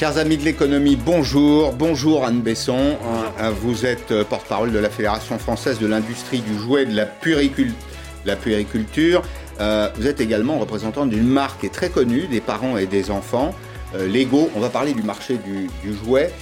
Chers amis de l'économie, bonjour. Bonjour Anne Besson. Euh, vous êtes euh, porte-parole de la Fédération française de l'industrie du jouet et de la, puériculture. Euh, vous êtes également représentant d'une marque très connue des parents et des enfants, Lego. On va parler du marché du jouet,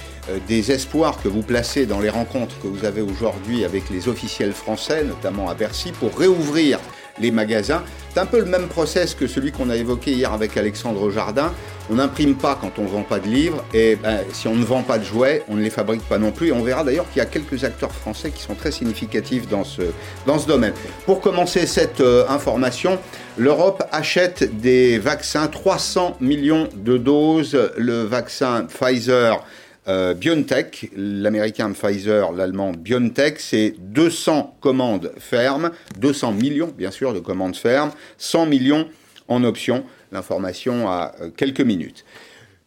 des espoirs que vous placez dans les rencontres que vous avez aujourd'hui avec les officiels français, notamment à Bercy, pour réouvrir les magasins. C'est un peu le même process que celui qu'on a évoqué hier avec Alexandre Jardin. On n'imprime pas quand on ne vend pas de livres et ben, si on ne vend pas de jouets, on ne les fabrique pas non plus. Et on verra d'ailleurs qu'il y a quelques acteurs français qui sont très significatifs dans ce, dans ce domaine. Pour commencer cette euh, information, l'Europe achète des vaccins, 300 millions de doses. Le vaccin Pfizer euh, BioNTech, l'américain Pfizer, l'allemand BioNTech, c'est 200 commandes fermes, 200 millions bien sûr de commandes fermes, 100 millions en option. L'information à euh, quelques minutes.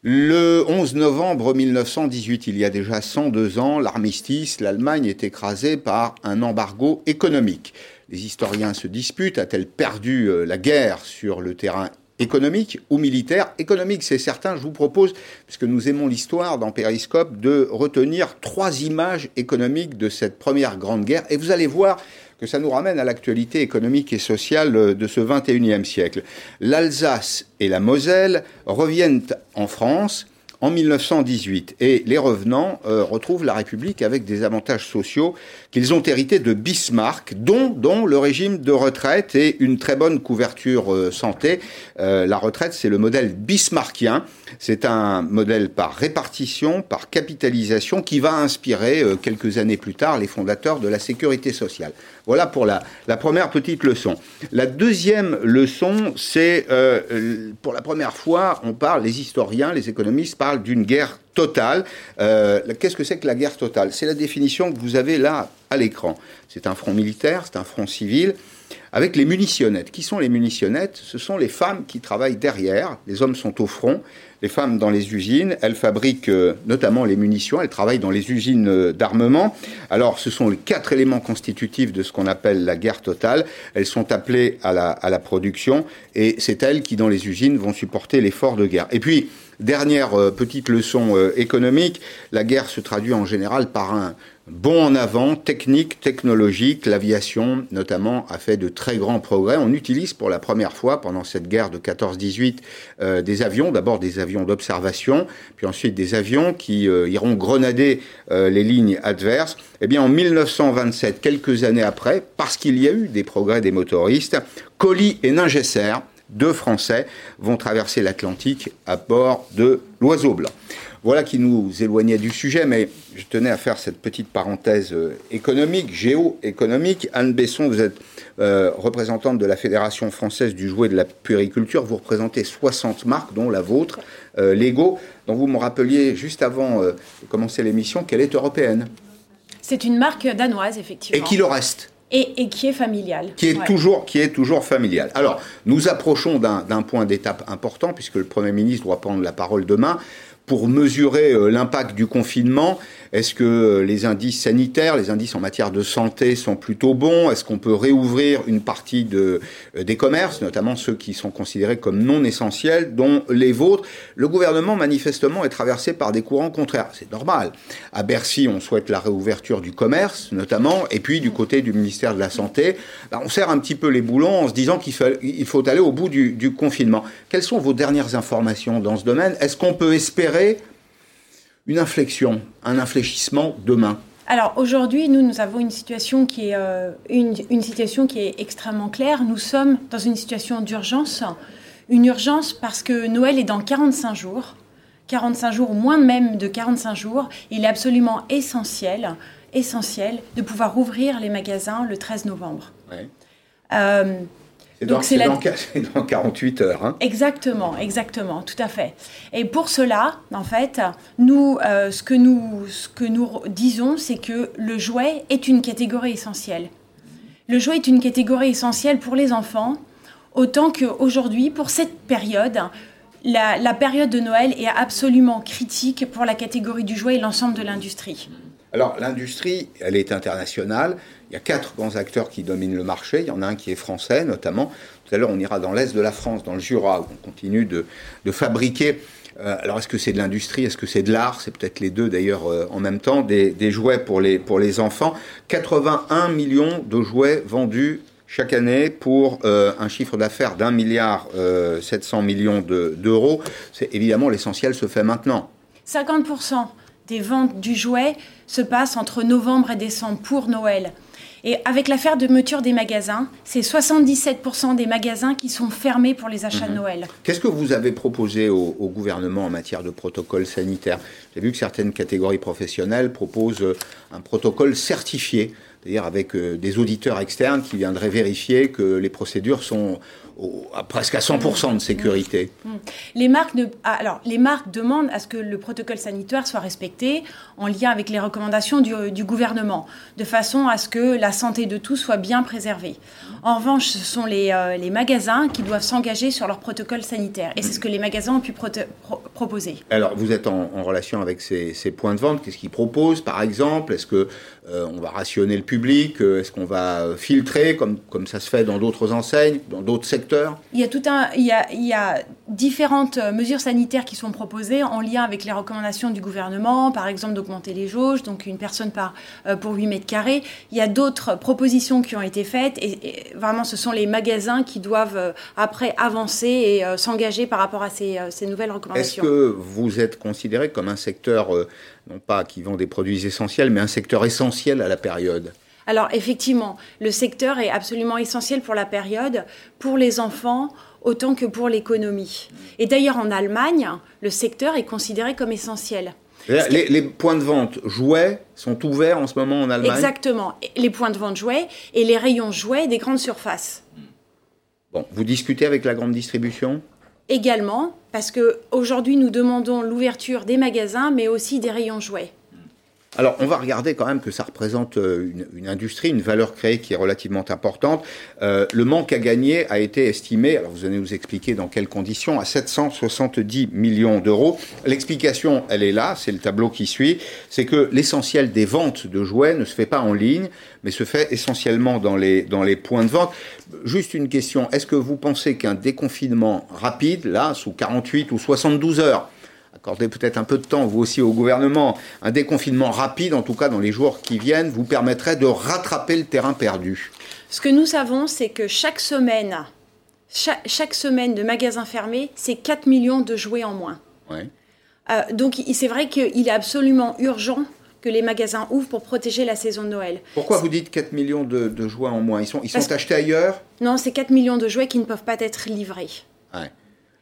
Le 11 novembre 1918, il y a déjà 102 ans, l'armistice, l'Allemagne est écrasée par un embargo économique. Les historiens se disputent, a-t-elle perdu euh, la guerre sur le terrain économique ou militaire. Économique, c'est certain, je vous propose, puisque nous aimons l'histoire dans Périscope, de retenir trois images économiques de cette première grande guerre. Et vous allez voir que ça nous ramène à l'actualité économique et sociale de ce 21e siècle. L'Alsace et la Moselle reviennent en France en 1918. Et les revenants euh, retrouvent la République avec des avantages sociaux qu'ils ont hérités de Bismarck, dont, dont le régime de retraite et une très bonne couverture euh, santé. Euh, la retraite, c'est le modèle bismarckien. C'est un modèle par répartition, par capitalisation, qui va inspirer quelques années plus tard les fondateurs de la sécurité sociale. Voilà pour la, la première petite leçon. La deuxième leçon, c'est pour la première fois, on parle, les historiens, les économistes parlent d'une guerre totale. Euh, qu'est-ce que c'est que la guerre totale? C'est la définition que vous avez là à l'écran. C'est un front militaire, c'est un front civil, avec les munitionnettes. Qui sont les munitionnettes? Ce sont les femmes qui travaillent derrière. Les hommes sont au front. Les femmes dans les usines, elles fabriquent euh, notamment les munitions, elles travaillent dans les usines euh, d'armement. Alors ce sont les quatre éléments constitutifs de ce qu'on appelle la guerre totale. Elles sont appelées à la, à la production et c'est elles qui dans les usines vont supporter l'effort de guerre. Et puis Dernière euh, petite leçon euh, économique, la guerre se traduit en général par un bond en avant technique, technologique. L'aviation, notamment, a fait de très grands progrès. On utilise pour la première fois pendant cette guerre de 14-18 euh, des avions, d'abord des avions d'observation, puis ensuite des avions qui iront grenader les lignes adverses. Eh bien, en 1927, quelques années après, parce qu'il y a eu des progrès des motoristes, Colli et Ningesser deux Français vont traverser l'Atlantique à bord de l'Oiseau Blanc. Voilà qui nous éloignait du sujet, mais je tenais à faire cette petite parenthèse euh, économique, géo-économique. Anne Besson, vous êtes euh, représentante de la Fédération française du jouet de la puériculture. Vous représentez 60 marques, dont la vôtre, euh, Lego, dont vous me rappeliez juste avant de commencer l'émission qu'elle est européenne. C'est une marque danoise, effectivement. Et qui le reste? Et, qui est familial. Qui est, toujours, qui est toujours familial. Alors, nous approchons d'un point d'étape important, puisque le Premier ministre doit prendre la parole demain pour mesurer euh, l'impact du confinement Est-ce que euh, les indices sanitaires, les indices en matière de santé sont plutôt bons? Est-ce qu'on peut réouvrir une partie euh, des commerces, notamment ceux qui sont considérés comme non essentiels, dont les vôtres? Le gouvernement, manifestement, est traversé par des courants contraires. C'est normal. À Bercy, on souhaite la réouverture du commerce, notamment, et puis du côté du ministère de la Santé, bah, on serre un petit peu les boulons en se disant qu'il faut, aller au bout du confinement. Quelles sont vos dernières informations dans ce domaine? Est-ce qu'on peut espérer une inflexion, un infléchissement demain alors aujourd'hui, nous, nous avons une situation, qui est, euh, une, situation qui est extrêmement claire. Nous sommes dans une situation d'urgence. Une urgence parce que Noël est dans 45 jours. 45 jours, moins même de 45 jours. Il est absolument essentiel, essentiel de pouvoir ouvrir les magasins le 13 novembre. Euh, donc c'est dans, 48 heures. Hein. Exactement, exactement, tout à fait. Et pour cela, en fait, nous, euh, ce, que nous, ce que nous disons, c'est que le jouet est une catégorie essentielle. Le jouet est une catégorie essentielle pour les enfants, autant qu'aujourd'hui, pour cette période, la, la, période de Noël est absolument critique pour la catégorie du jouet et l'ensemble de l'industrie. Alors l'industrie, elle est internationale. Il y a quatre grands acteurs qui dominent le marché. Il y en a un qui est français, notamment. Tout à l'heure, on ira dans l'est de la France, dans le Jura, où on continue de, fabriquer Euh, alors est-ce que c'est de l'industrie, est-ce que c'est de l'art? C'est peut-être les deux d'ailleurs euh, en même temps, des, jouets pour les, pour les enfants. 81 millions de jouets vendus chaque année pour euh, un chiffre d'affaires d'un milliard 700 millions d'euros. évidemment l'essentiel se fait maintenant. 50% des ventes du jouet se passent entre novembre et décembre pour Noël. Et avec l'affaire de meuture des magasins, c'est 77% des magasins qui sont fermés pour les achats de mhm. Noël. Qu'est-ce que vous avez proposé au, gouvernement en matière de protocole sanitaire? J'ai vu que certaines catégories professionnelles proposent euh, un protocole certifié, c'est-à-dire avec euh, des auditeurs externes qui viendraient vérifier que les procédures sont à presque à 100% de sécurité. Mm. Mm. Les marques, ah, alors, les marques demandent à ce que le protocole sanitaire soit respecté en lien avec les recommandations du, gouvernement, de façon à ce que la santé de tous soit bien préservée. En revanche, ce sont les, euh, les magasins qui doivent s'engager sur leur protocole sanitaire. Et c'est ce que les magasins ont pu proposer. Alors, vous êtes en, relation avec ces, ces, points de vente. Qu'est-ce qu'ils proposent, par exemple? Est-ce qu'on euh, on va rationner le public Est-ce qu'on va filtrer, comme, comme ça se fait dans d'autres enseignes, dans d'autres secteurs? Il y a tout un, il y a, il y a différentes euh, mesures sanitaires qui sont proposées en lien avec les recommandations du gouvernement, par exemple d'augmenter les jauges, donc une personne par euh, pour 8 mètres carrés. Il y a d'autres propositions qui ont été faites et, vraiment ce sont les magasins qui doivent euh, après avancer et s'engager par rapport à ces, ces nouvelles recommandations. Est-ce que vous êtes considéré comme un secteur non pas qui vend des produits essentiels, mais un secteur essentiel à la période alors effectivement, le secteur est absolument essentiel pour la période, pour les enfants autant que pour l'économie. Et d'ailleurs en Allemagne, le secteur est considéré comme essentiel. Les, points de vente jouets sont ouverts en ce moment en Allemagne? Exactement, les points de vente jouets et les rayons jouets des grandes surfaces. Bon, vous discutez avec la grande distribution? Également, parce qu'aujourd'hui nous demandons l'ouverture des magasins, mais aussi des rayons jouets. Alors, on va regarder quand même que ça représente euh, une, industrie, une valeur créée qui est relativement importante. Euh, le manque à gagner a été estimé, alors vous allez nous expliquer dans quelles conditions, à 770 millions d'euros. L'explication, elle est là, c'est le tableau qui suit, c'est que l'essentiel des ventes de jouets ne se fait pas en ligne, mais se fait essentiellement dans les, dans les points de vente. Juste une question, est-ce que vous pensez qu'un déconfinement rapide, là, sous 48 ou 72 heures, accordez peut-être un peu de temps, vous aussi, au gouvernement. Un déconfinement rapide, en tout cas dans les jours qui viennent, vous permettrait de rattraper le terrain perdu. Ce que nous savons, c'est que chaque semaine, chaque, semaine de magasins fermés, c'est 4 millions de jouets en moins. Euh, donc c'est vrai qu'il est absolument urgent que les magasins ouvrent pour protéger la saison de Noël. Pourquoi vous dites 4 millions de, jouets en moins? Ils sont, ils sont achetés ailleurs? Non, c'est 4 millions de jouets qui ne peuvent pas être livrés. Ouais.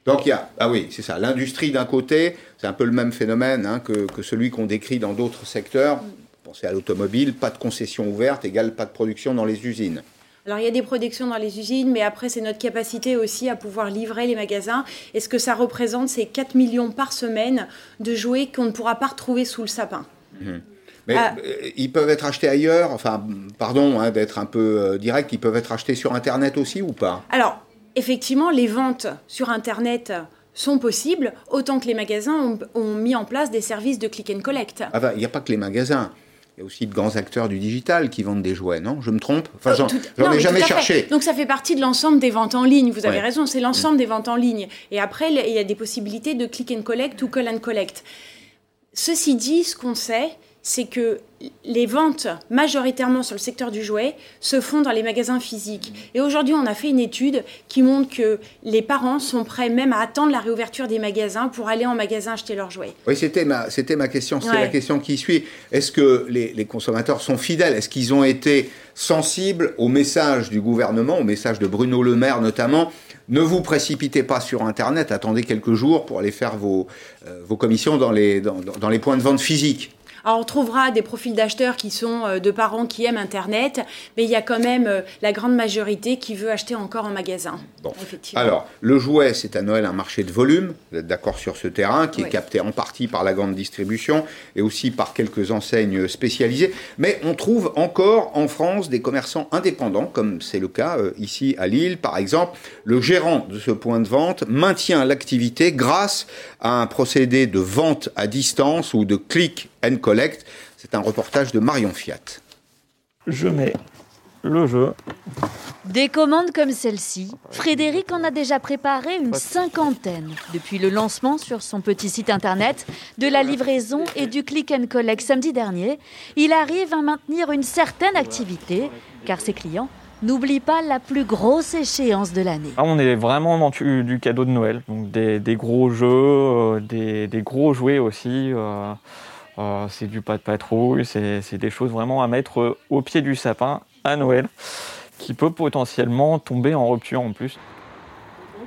Donc il y a, ah oui, c'est ça, l'industrie d'un côté, c'est un peu le même phénomène hein, que, celui qu'on décrit dans d'autres secteurs. Pensez à l'automobile, pas de concession ouverte égale pas de production dans les usines. Alors il y a des productions dans les usines, mais après c'est notre capacité aussi à pouvoir livrer les magasins. Et ce que ça représente, c'est 4 millions par semaine de jouets qu'on ne pourra pas retrouver sous le sapin. Mhm. Mais ah. euh, ils peuvent être achetés ailleurs, enfin, pardon hein, d'être un peu euh, direct, ils peuvent être achetés sur Internet aussi ou pas? Alors, effectivement, les ventes sur Internet sont possibles, autant que les magasins ont, mis en place des services de click and collect. Ah bah, il n'y a pas que les magasins. Il y a aussi de grands acteurs du digital qui vendent des jouets, non? Je me trompe? Enfin, j'en ai jamais cherché. Donc ça fait partie de l'ensemble des ventes en ligne. Vous avez raison, c'est l'ensemble des ventes en ligne. Et après, il y a des possibilités de click and collect ou call and collect. Ceci dit, ce qu'on sait, c'est que les ventes majoritairement sur le secteur du jouet se font dans les magasins physiques. Et aujourd'hui, on a fait une étude qui montre que les parents sont prêts même à attendre la réouverture des magasins pour aller en magasin acheter leurs jouets. Oui, c'était ma, c'était ma question, c'était la question qui suit. Est-ce que les, les consommateurs sont fidèles? Est-ce qu'ils ont été sensibles au message du gouvernement, au message de Bruno Le Maire notamment? Ne vous précipitez pas sur Internet, attendez quelques jours pour aller faire vos, euh, vos commissions dans les, dans, dans les points de vente physiques. Alors on trouvera des profils d'acheteurs qui sont euh, de parents qui aiment Internet, mais il y a quand même euh, la grande majorité qui veut acheter encore en magasin. Bon. Alors, le jouet, c'est à Noël un marché de volume, vous êtes d'accord sur ce terrain, qui est capté en partie par la grande distribution et aussi par quelques enseignes spécialisées. Mais on trouve encore en France des commerçants indépendants, comme c'est le cas euh, ici à Lille, par exemple. Le gérant de ce point de vente maintient l'activité grâce à un procédé de vente à distance ou de click and collect. C'est un reportage de Marion Fiat. Je mets le jeu Des commandes comme celle-ci, Frédéric en a déjà préparé une cinquantaine depuis le lancement sur son petit site internet de la livraison et du click and collect samedi dernier. Il arrive à maintenir une certaine activité car ses clients n'oublient pas la plus grosse échéance de l'année. Ah, on est vraiment dans du, cadeau de Noël, donc des, gros jeux, euh, des, gros jouets aussi. Euh, euh, c'est du pas de patrouille, c'est des choses vraiment à mettre au pied du sapin à Noël qui peut potentiellement tomber en rupture en plus.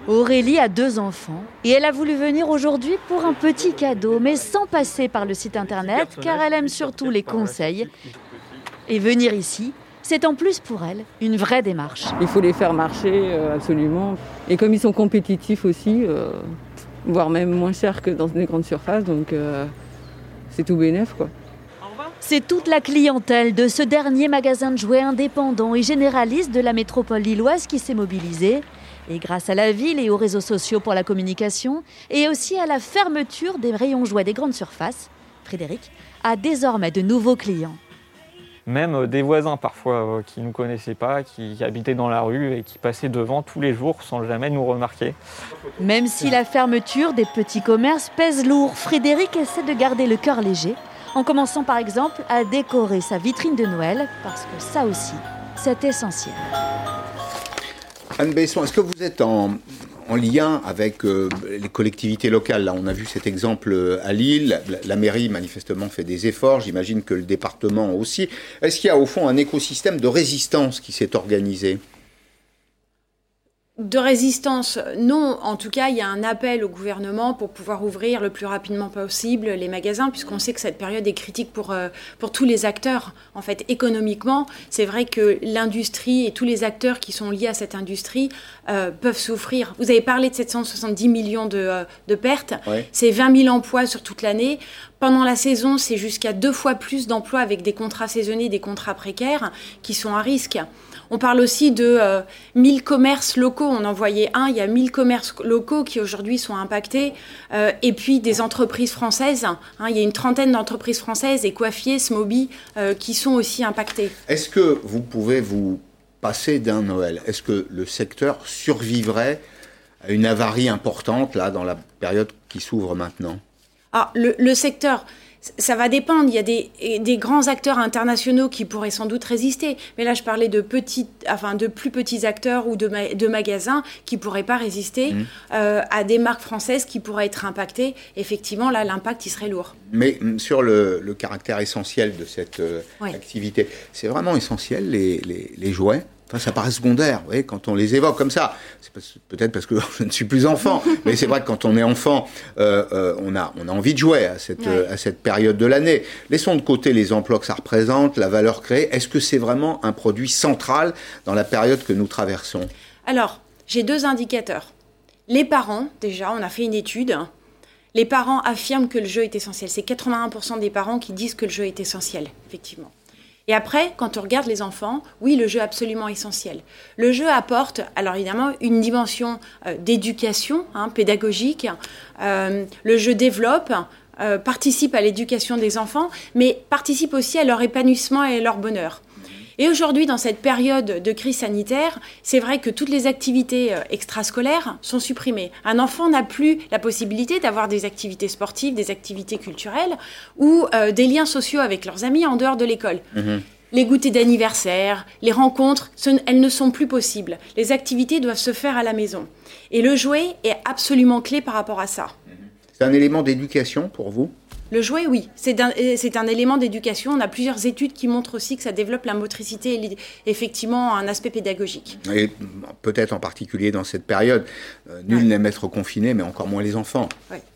Aurélie a deux enfants et elle a voulu venir aujourd'hui pour un petit cadeau, mais sans passer par le site internet, car elle aime surtout les conseils. Et venir ici, c'est en plus pour elle une vraie démarche. Il faut les faire marcher euh, absolument. Et comme ils sont compétitifs aussi, euh, voire même moins chers que dans des grandes surfaces, donc euh, c'est tout bénef quoi. C'est toute la clientèle de ce dernier magasin de jouets indépendant et généraliste de la métropole lilloise qui s'est mobilisée. Et grâce à la ville et aux réseaux sociaux pour la communication, et aussi à la fermeture des rayons jouets des grandes surfaces, Frédéric a désormais de nouveaux clients. Même euh, des voisins parfois euh, qui ne nous connaissaient pas, qui habitaient dans la rue et qui passaient devant tous les jours sans jamais nous remarquer. Même si la fermeture des petits commerces pèse lourd, Frédéric essaie de garder le cœur léger en commençant par exemple à décorer sa vitrine de Noël, parce que ça aussi, c'est essentiel. Anne Besson, est-ce que vous êtes en, lien avec euh, les collectivités locales Là, on a vu cet exemple euh, à Lille. La, mairie, manifestement, fait des efforts. J'imagine que le département aussi. Est-ce qu'il y a, au fond, un écosystème de résistance qui s'est organisé? De résistance, non. En tout cas, il y a un appel au gouvernement pour pouvoir ouvrir le plus rapidement possible les magasins, puisqu'on sait que cette période est critique pour, euh, pour tous les acteurs. En fait, économiquement, c'est vrai que l'industrie et tous les acteurs qui sont liés à cette industrie euh, peuvent souffrir. Vous avez parlé de 770 millions de, euh, de pertes. C'est 20 000 emplois sur toute l'année. Pendant la saison, c'est jusqu'à deux fois plus d'emplois avec des contrats saisonniers, des contrats précaires qui sont à risque. On parle aussi de 1000 euh, commerces locaux. On en voyait un, il y a 1000 commerces locaux qui aujourd'hui sont impactés. Euh, et puis des entreprises françaises. Hein. il y a une trentaine d'entreprises françaises, et Coiffier, Smoby, euh, qui sont aussi impactées. Est-ce que vous pouvez vous passer d'un Noël? Est-ce que le secteur survivrait à une avarie importante là dans la période qui s'ouvre maintenant? Ah, le secteur, ça va dépendre. Il y a des, des, grands acteurs internationaux qui pourraient sans doute résister. Mais là, je parlais de, petites, enfin, de plus petits acteurs ou de, de magasins qui ne pourraient pas résister mmh. euh, à des marques françaises qui pourraient être impactées. Effectivement, là, l'impact, il serait lourd. Mais mmh, sur le, le caractère essentiel de cette euh, activité, c'est vraiment essentiel, les, les, les jouets ça paraît secondaire, vous voyez, quand on les évoque comme ça. C'est peut-être parce que je ne suis plus enfant, mais c'est vrai que quand on est enfant, euh, euh, on, a, on a envie de jouer à cette, à cette période de l'année. Laissons de côté les emplois que ça représente, la valeur créée. Est-ce que c'est vraiment un produit central dans la période que nous traversons? Alors, j'ai deux indicateurs. Les parents, déjà, on a fait une étude. Les parents affirment que le jeu est essentiel. C'est 81% des parents qui disent que le jeu est essentiel, effectivement. Et après, quand on regarde les enfants, oui, le jeu est absolument essentiel. Le jeu apporte, alors évidemment, une dimension euh, d'éducation hein, pédagogique. Euh, le jeu développe, euh, participe à l'éducation des enfants, mais participe aussi à leur épanouissement et à leur bonheur. Et aujourd'hui, dans cette période de crise sanitaire, c'est vrai que toutes les activités extrascolaires sont supprimées. Un enfant n'a plus la possibilité d'avoir des activités sportives, des activités culturelles ou des liens sociaux avec leurs amis en dehors de l'école. Mhm. Les goûters d'anniversaire, les rencontres, elles ne sont plus possibles. Les activités doivent se faire à la maison. Et le jouet est absolument clé par rapport à ça. C'est un élément d'éducation pour vous? Le jouet, oui, c'est un, un, élément d'éducation. On a plusieurs études qui montrent aussi que ça développe la motricité et effectivement un aspect pédagogique. Et peut-être en particulier dans cette période, euh, nul n'aime être confiné, mais encore moins les enfants.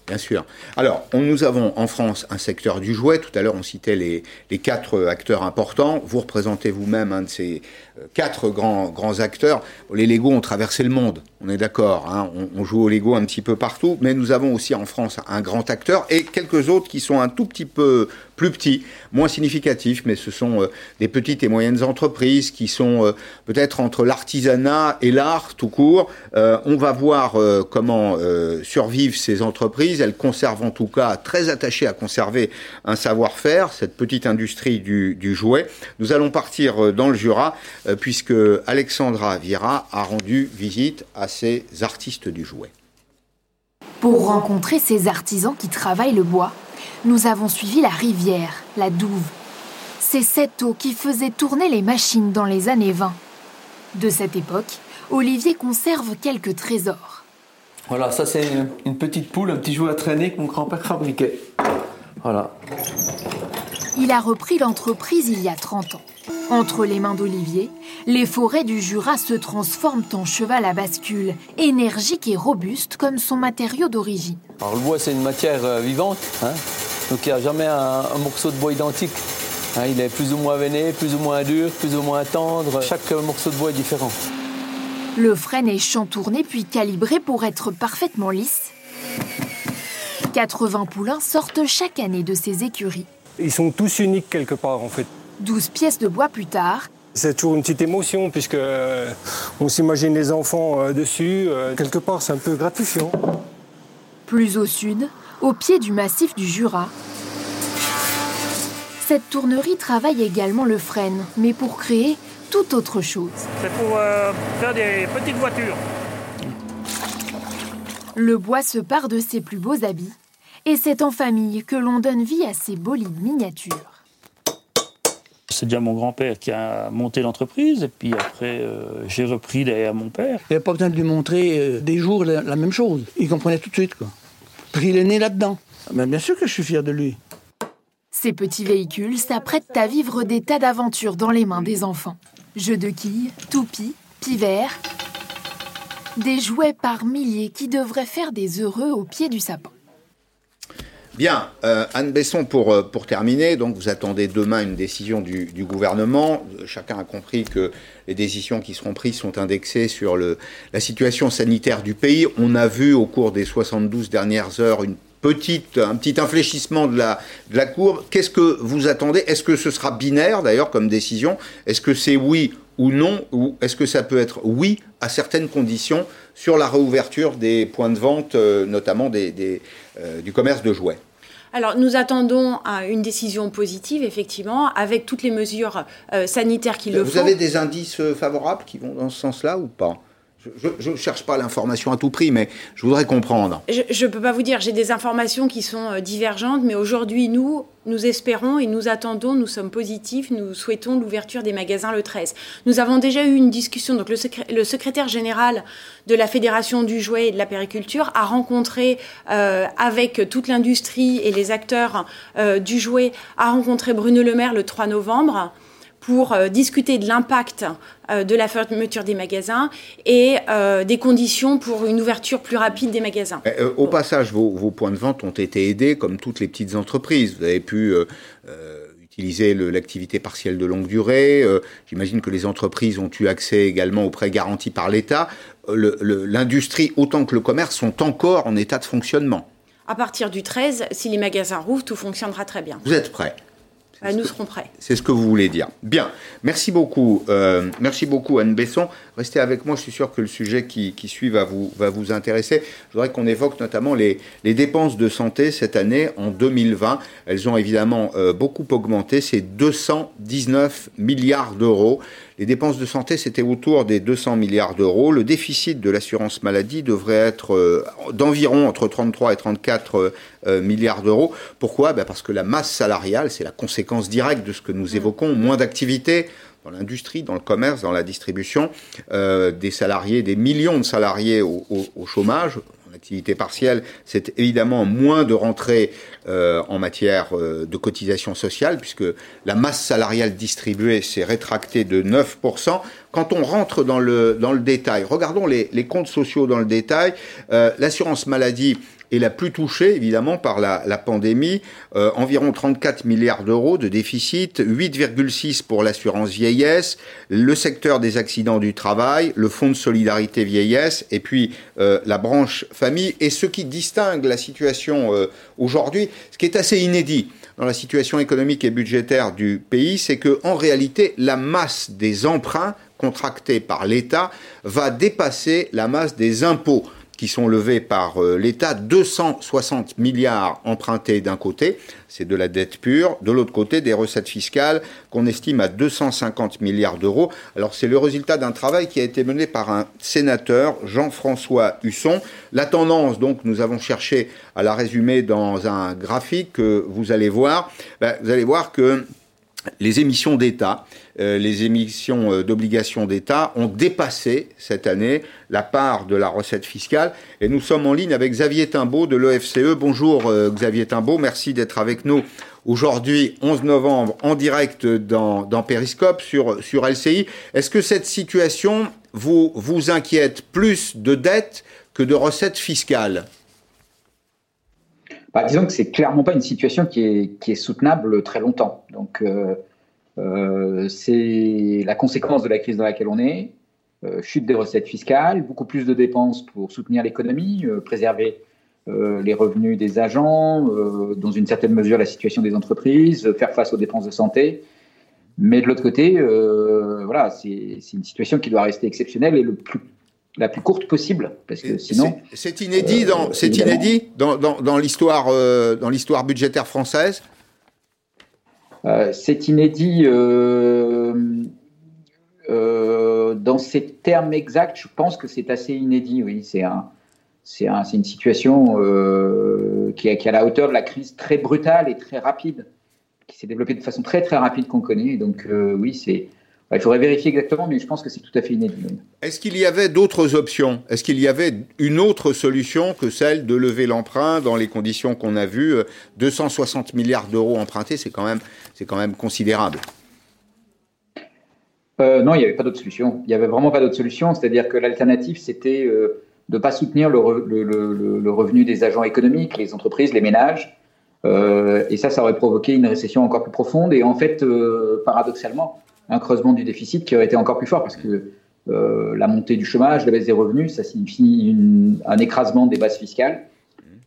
Bien sûr. Alors, nous avons en France un secteur du jouet. Tout à l'heure, on citait les, quatre acteurs importants. Vous représentez vous-même un de ces euh, quatre grands, grands acteurs. Les Lego ont traversé le monde, on est d'accord. Hein. on, joue au Lego un petit peu partout. Mais nous avons aussi en France un grand acteur et quelques autres qui sont un tout petit peu plus petits, moins significatifs, mais ce sont euh, des petites et moyennes entreprises qui sont euh, peut-être entre l'artisanat et l'art tout court. Euh, on va voir comment survivent ces entreprises. Elles conservent en tout cas, très attachées à conserver un savoir-faire, cette petite industrie du, du, jouet. Nous allons partir dans le Jura, puisque Alexandra Vira a rendu visite à ces artistes du jouet. Pour rencontrer ces artisans qui travaillent le bois, nous avons suivi la rivière, la Douve. C'est cette eau qui faisait tourner les machines dans les années 20. De cette époque, Olivier conserve quelques trésors. Voilà, ça c'est une, petite poule, un petit jouet à traîner que mon grand-père fabriquait. Voilà. Il a repris l'entreprise il y a 30 ans. Entre les mains d'Olivier, les forêts du Jura se transforment en cheval à bascule, énergique et robuste comme son matériau d'origine. Alors le bois c'est une matière euh, vivante, hein. Donc il n'y a jamais un, morceau de bois identique. Hein. il est plus ou moins veiné, plus ou moins dur, plus ou moins tendre. Chaque morceau de bois est différent. Le frêne est chantourné puis calibré pour être parfaitement lisse. 80 poulains sortent chaque année de ces écuries. Ils sont tous uniques quelque part en fait. 12 pièces de bois plus tard. C'est toujours une petite émotion puisque euh, on s'imagine les enfants euh, dessus. Euh, quelque part, c'est un peu gratifiant. Plus au sud, au pied du massif du Jura, cette tournerie travaille également le frêne, mais pour créer tout autre chose. C'est pour faire des petites voitures. Le bois se part de ses plus beaux habits, et c'est en famille que l'on donne vie à ces bolides miniatures c'est déjà mon grand-père qui a monté l'entreprise, et puis après, euh, j'ai repris derrière mon père. Il n'y a pas besoin de lui montrer euh, des jours la, même chose. Il comprenait tout de suite, quoi. Qu'il est né là-dedans. Mais bien sûr que je suis fier de lui. Ces petits véhicules s'apprêtent à vivre des tas d'aventures dans les mains des enfants. Jeux de quilles, toupies, pivers. Des jouets par milliers qui devraient faire des heureux au pied du sapin. Bien, euh, Anne Besson, pour, euh, pour terminer, donc vous attendez demain une décision du, gouvernement. Chacun a compris que les décisions qui seront prises sont indexées sur la situation sanitaire du pays. On a vu au cours des 72 dernières heures un petit infléchissement de la, de courbe. Qu'est-ce que vous attendez? Est-ce que ce sera binaire d'ailleurs comme décision? Est-ce que c'est oui ou non? Ou est-ce que ça peut être oui à certaines conditions sur la réouverture des points de vente, euh, notamment du commerce de jouets? Alors, nous attendons une décision positive, effectivement, avec toutes les mesures euh, sanitaires qui le font. Vous avez des indices euh, favorables qui vont dans ce sens-là ou pas? Je ne cherche pas l'information à tout prix, mais je voudrais comprendre. Je ne peux pas vous dire, j'ai des informations qui sont euh, divergentes, mais aujourd'hui, nous, nous espérons et nous attendons, nous sommes positifs, nous souhaitons l'ouverture des magasins le 13. Nous avons déjà eu une discussion, donc le, secrétaire général de la Fédération du jouet et de la périculture a rencontré euh, avec toute l'industrie et les acteurs euh, du jouet, a rencontré Bruno Le Maire le 3 novembre pour euh, discuter de l'impact euh, de la fermeture des magasins et euh, des conditions pour une ouverture plus rapide des magasins. au passage, vos, points de vente ont été aidés comme toutes les petites entreprises. Vous avez pu utiliser l'activité partielle de longue durée. J'imagine que les entreprises ont eu accès également aux prêts garantis par l'État. L'industrie autant que le commerce sont encore en état de fonctionnement. À partir du 13, si les magasins rouvrent, tout fonctionnera très bien. Vous êtes prêts bah, nous serons prêts. C'est ce que vous voulez dire. Bien. Merci beaucoup. Euh, merci beaucoup, Anne Besson. Restez avec moi. Je suis sûr que le sujet qui, suit va vous, va vous intéresser. Je voudrais qu'on évoque notamment les, les, dépenses de santé cette année, en 2020. Elles ont évidemment euh, beaucoup augmenté. C'est 219 milliards d'euros. Les dépenses de santé, c'était autour des 200 milliards d'euros. Le déficit de l'assurance maladie devrait être euh, d'environ entre 33 et 34 euh, euh, milliards d'euros. Pourquoi? Ben Parce que la masse salariale, c'est la conséquence directe de ce que nous évoquons, moins d'activité dans l'industrie, dans le commerce, dans la distribution, des salariés, des millions de salariés au chômage, activité partielle, c'est évidemment moins de rentrées euh, en matière euh, de cotisation sociale, puisque la masse salariale distribuée s'est rétractée de 9%. Quand on rentre dans le, dans le détail, regardons les, les comptes sociaux dans le détail. Euh, l'assurance maladie est la plus touchée, évidemment, par la, la pandémie. Euh, environ 34 milliards d'euros de déficit, 8,6 pour l'assurance vieillesse, le secteur des accidents du travail, le fonds de solidarité vieillesse, et puis euh, la branche famille. Et ce qui distingue la situation euh, aujourd'hui, ce qui est assez inédit, dans la situation économique et budgétaire du pays, c'est que en réalité, la masse des emprunts contractés par l'État va dépasser la masse des impôts qui sont levés par euh, l'État, 260 milliards empruntés d'un côté, c'est de la dette pure, de l'autre côté des recettes fiscales qu'on estime à 250 milliards d'euros. Alors c'est le résultat d'un travail qui a été mené par un sénateur, Jean-François Husson. La tendance, donc, nous avons cherché à la résumer dans un graphique que vous allez voir. Ben, vous allez voir que les émissions d'État, euh, les émissions euh, d'obligations d'État ont dépassé cette année la part de la recette fiscale. Et nous sommes en ligne avec Xavier Timbaud de l'OFCE. Bonjour euh, Xavier Timbaud, merci d'être avec nous aujourd'hui, 11 novembre, en direct dans, dans Periscope sur, LCI. Est-ce que cette situation vous inquiète plus de dettes que de recettes fiscales? Bah, disons que c'est clairement pas une situation qui est, soutenable très longtemps. Donc, euh, euh, c'est la conséquence de la crise dans laquelle on est. Euh, chute des recettes fiscales, beaucoup plus de dépenses pour soutenir l'économie, préserver les revenus des agents, dans une certaine mesure la situation des entreprises, faire face aux dépenses de santé. Mais de l'autre côté, voilà, c'est une situation qui doit rester exceptionnelle et le plus la plus courte possible, parce que sinon. C'est inédit dans, c'est inédit dans, dans, dans l'histoire, dans l'histoire budgétaire française. Euh, c'est inédit euh, euh, dans ces termes exacts. Je pense que c'est assez inédit. Oui, c'est un, c'est un, une situation qui, est, qui est à la hauteur de la crise très brutale et très rapide, qui s'est développée de façon très très rapide qu'on connaît. Donc oui, c'est il faudrait vérifier exactement, mais je pense que c'est tout à fait inédit. Est-ce qu'il y avait d'autres options? Est-ce qu'il y avait une autre solution que celle de lever l'emprunt dans les conditions qu'on a vues 260 milliards d'euros empruntés, c'est quand même, c'est quand même considérable. Euh, non, il n'y avait pas d'autre solution. Il n'y avait vraiment pas d'autre solution. C'est-à-dire que l'alternative, c'était euh, de ne pas soutenir le, revenu des agents économiques, les entreprises, les ménages. Euh, et ça, ça aurait provoqué une récession encore plus profonde. Et en fait, paradoxalement, un creusement du déficit qui aurait été encore plus fort parce que euh, la montée du chômage, la baisse des revenus, ça signifie un écrasement des bases fiscales.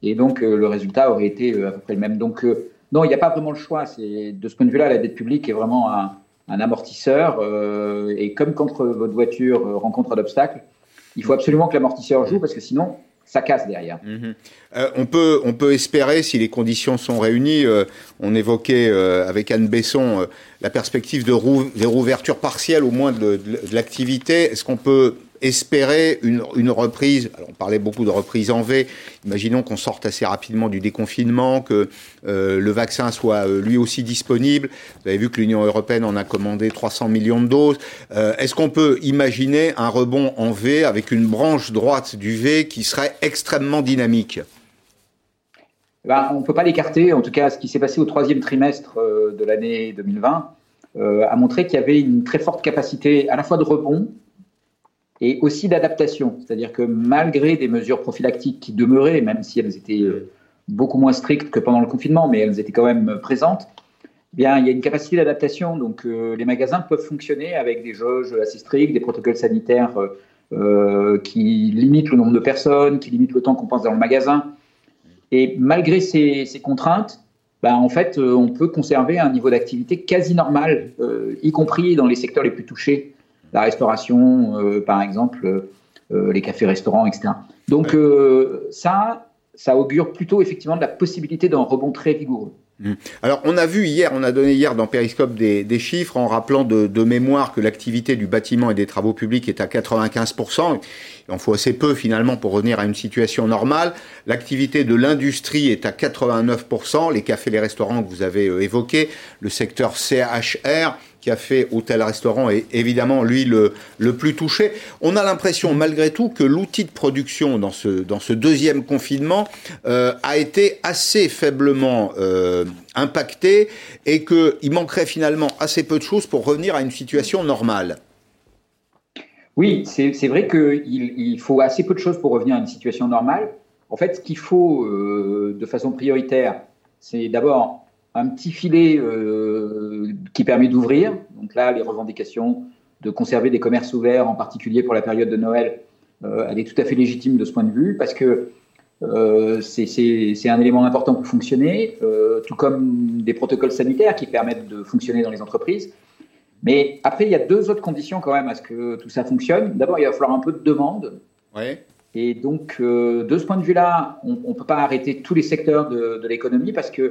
Et donc, euh, le résultat aurait été euh, à peu près le même. Donc, non, il n'y a pas vraiment le choix. De ce point de vue-là, la dette publique est vraiment un amortisseur. et comme quand votre voiture rencontre un obstacle, il faut absolument que l'amortisseur joue parce que sinon, ça casse derrière. Mhm. Euh, on, peut, on peut espérer, si les conditions sont réunies, euh, on évoquait euh, avec Anne Besson la perspective de, rouverture partielle au moins de l'activité. Est-ce qu'on peut espérer une, reprise. On parlait beaucoup de reprise en V. Imaginons qu'on sorte assez rapidement du déconfinement, que euh, le vaccin soit euh, lui aussi disponible. Vous avez vu que l'Union européenne en a commandé 300 millions de doses. Euh, Est-ce qu'on peut imaginer un rebond en V avec une branche droite du V qui serait extrêmement dynamique? Ben, On ne peut pas l'écarter. En tout cas, ce qui s'est passé au troisième trimestre de l'année 2020 euh, a montré qu'il y avait une très forte capacité à la fois de rebond, et aussi d'adaptation. C'est-à-dire que malgré des mesures prophylactiques qui demeuraient, même si elles étaient euh, beaucoup moins strictes que pendant le confinement, mais elles étaient quand même présentes, eh bien, il y a une capacité d'adaptation. Donc, euh, les magasins peuvent fonctionner avec des jauges assez strictes, des protocoles sanitaires euh, qui limitent le nombre de personnes, qui limitent le temps qu'on passe dans le magasin. Et malgré ces, contraintes, ben, en fait, on peut conserver un niveau d'activité quasi normal, y compris dans les secteurs les plus touchés la restauration, euh, par exemple, euh, les cafés-restaurants, etc. Donc euh, ça, ça augure plutôt effectivement de la possibilité d'un rebond très vigoureux. Mmh. Alors, on a vu hier, on a donné hier dans Periscope des, chiffres en rappelant de, de mémoire que l'activité du bâtiment et des travaux publics est à 95%. Il en faut assez peu finalement pour revenir à une situation normale. L'activité de l'industrie est à 89%. Les cafés, les restaurants que vous avez évoqués, le secteur CHR qui a fait hôtel-restaurant est évidemment, lui, le, le plus touché. On a l'impression, malgré tout, que l'outil de production dans ce, dans ce deuxième confinement euh, a été assez faiblement euh, impacté et qu'il manquerait finalement assez peu de choses pour revenir à une situation normale. Oui, c'est vrai qu'il il faut assez peu de choses pour revenir à une situation normale. En fait, ce qu'il faut euh, de façon prioritaire, c'est d'abord un petit filet euh, qui permet d'ouvrir. Donc là, les revendications de conserver des commerces ouverts, en particulier pour la période de Noël, euh, elle est tout à fait légitime de ce point de vue, parce que Euh, c'est un élément important pour fonctionner, tout comme des protocoles sanitaires qui permettent de fonctionner dans les entreprises. Mais après, il y a deux autres conditions quand même à ce que tout ça fonctionne. D'abord, il va falloir un peu de demande. Ouais. Et donc, de ce point de vue-là, on ne peut pas arrêter tous les secteurs de, de l'économie parce que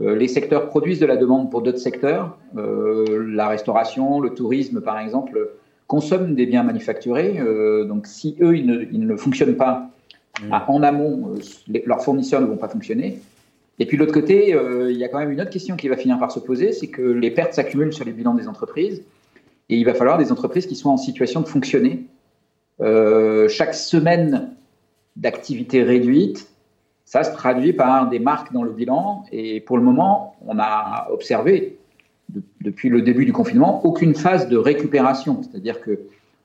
les secteurs produisent de la demande pour d'autres secteurs. Euh, la restauration, le tourisme, par exemple, consomment des biens manufacturés. Euh, donc, si eux, ils ne, ils ne fonctionnent pas Mmh. à- en amont, euh, les- leurs fournisseurs ne vont pas fonctionner. Et puis, de l'autre côté, euh, il y a quand même une autre question qui va finir par se poser, c'est que les pertes s'accumulent sur les bilans des entreprises. Et il va falloir des entreprises qui soient en situation de fonctionner. Euh, chaque semaine d'activité réduite, ça se traduit par des marques dans le bilan. Et pour le moment, on a observé, de- depuis le début du confinement, aucune phase de récupération. C'est-à-dire que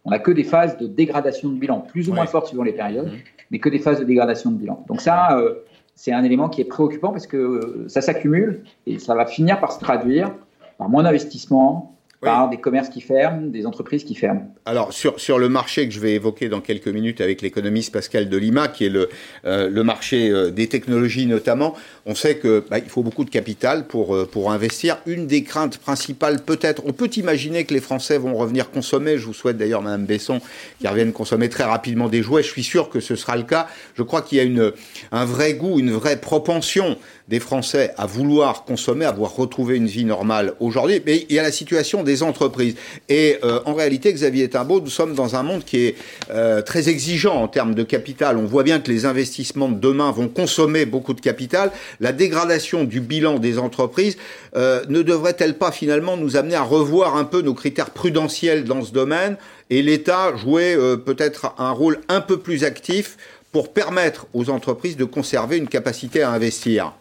on n'a que des phases de dégradation de bilan, plus ou moins fortes suivant les périodes, mais que des phases de dégradation de bilan. Donc ça, euh, c'est un élément qui est préoccupant parce que euh, ça s'accumule et ça va finir par se traduire par moins d'investissement, par des commerces qui ferment, des entreprises qui ferment. Alors, sur, sur le marché que je vais évoquer dans quelques minutes avec l'économiste Pascal Delima, qui est le, euh, le marché euh, des technologies notamment, on sait que bah, il faut beaucoup de capital pour, euh, pour investir. Une des craintes principales, peut-être, on peut imaginer que les Français vont revenir consommer. Je vous souhaite d'ailleurs, Madame Besson, qu'ils reviennent consommer très rapidement des jouets. Je suis sûr que ce sera le cas. Je crois qu'il y a une, un vrai goût, une vraie propension des Français à vouloir consommer, à vouloir retrouver une vie normale aujourd'hui. Mais il y a la situation des entreprises. Et euh, en réalité, Xavier Timbaud, nous sommes dans un monde qui est euh, très exigeant en termes de capital. On voit bien que les investissements de demain vont consommer beaucoup de capital. La dégradation du bilan des entreprises euh, ne devrait-elle pas finalement nous amener à revoir un peu nos critères prudentiels dans ce domaine et l'État jouer peut-être un rôle un peu plus actif pour permettre aux entreprises de conserver une capacité à investir?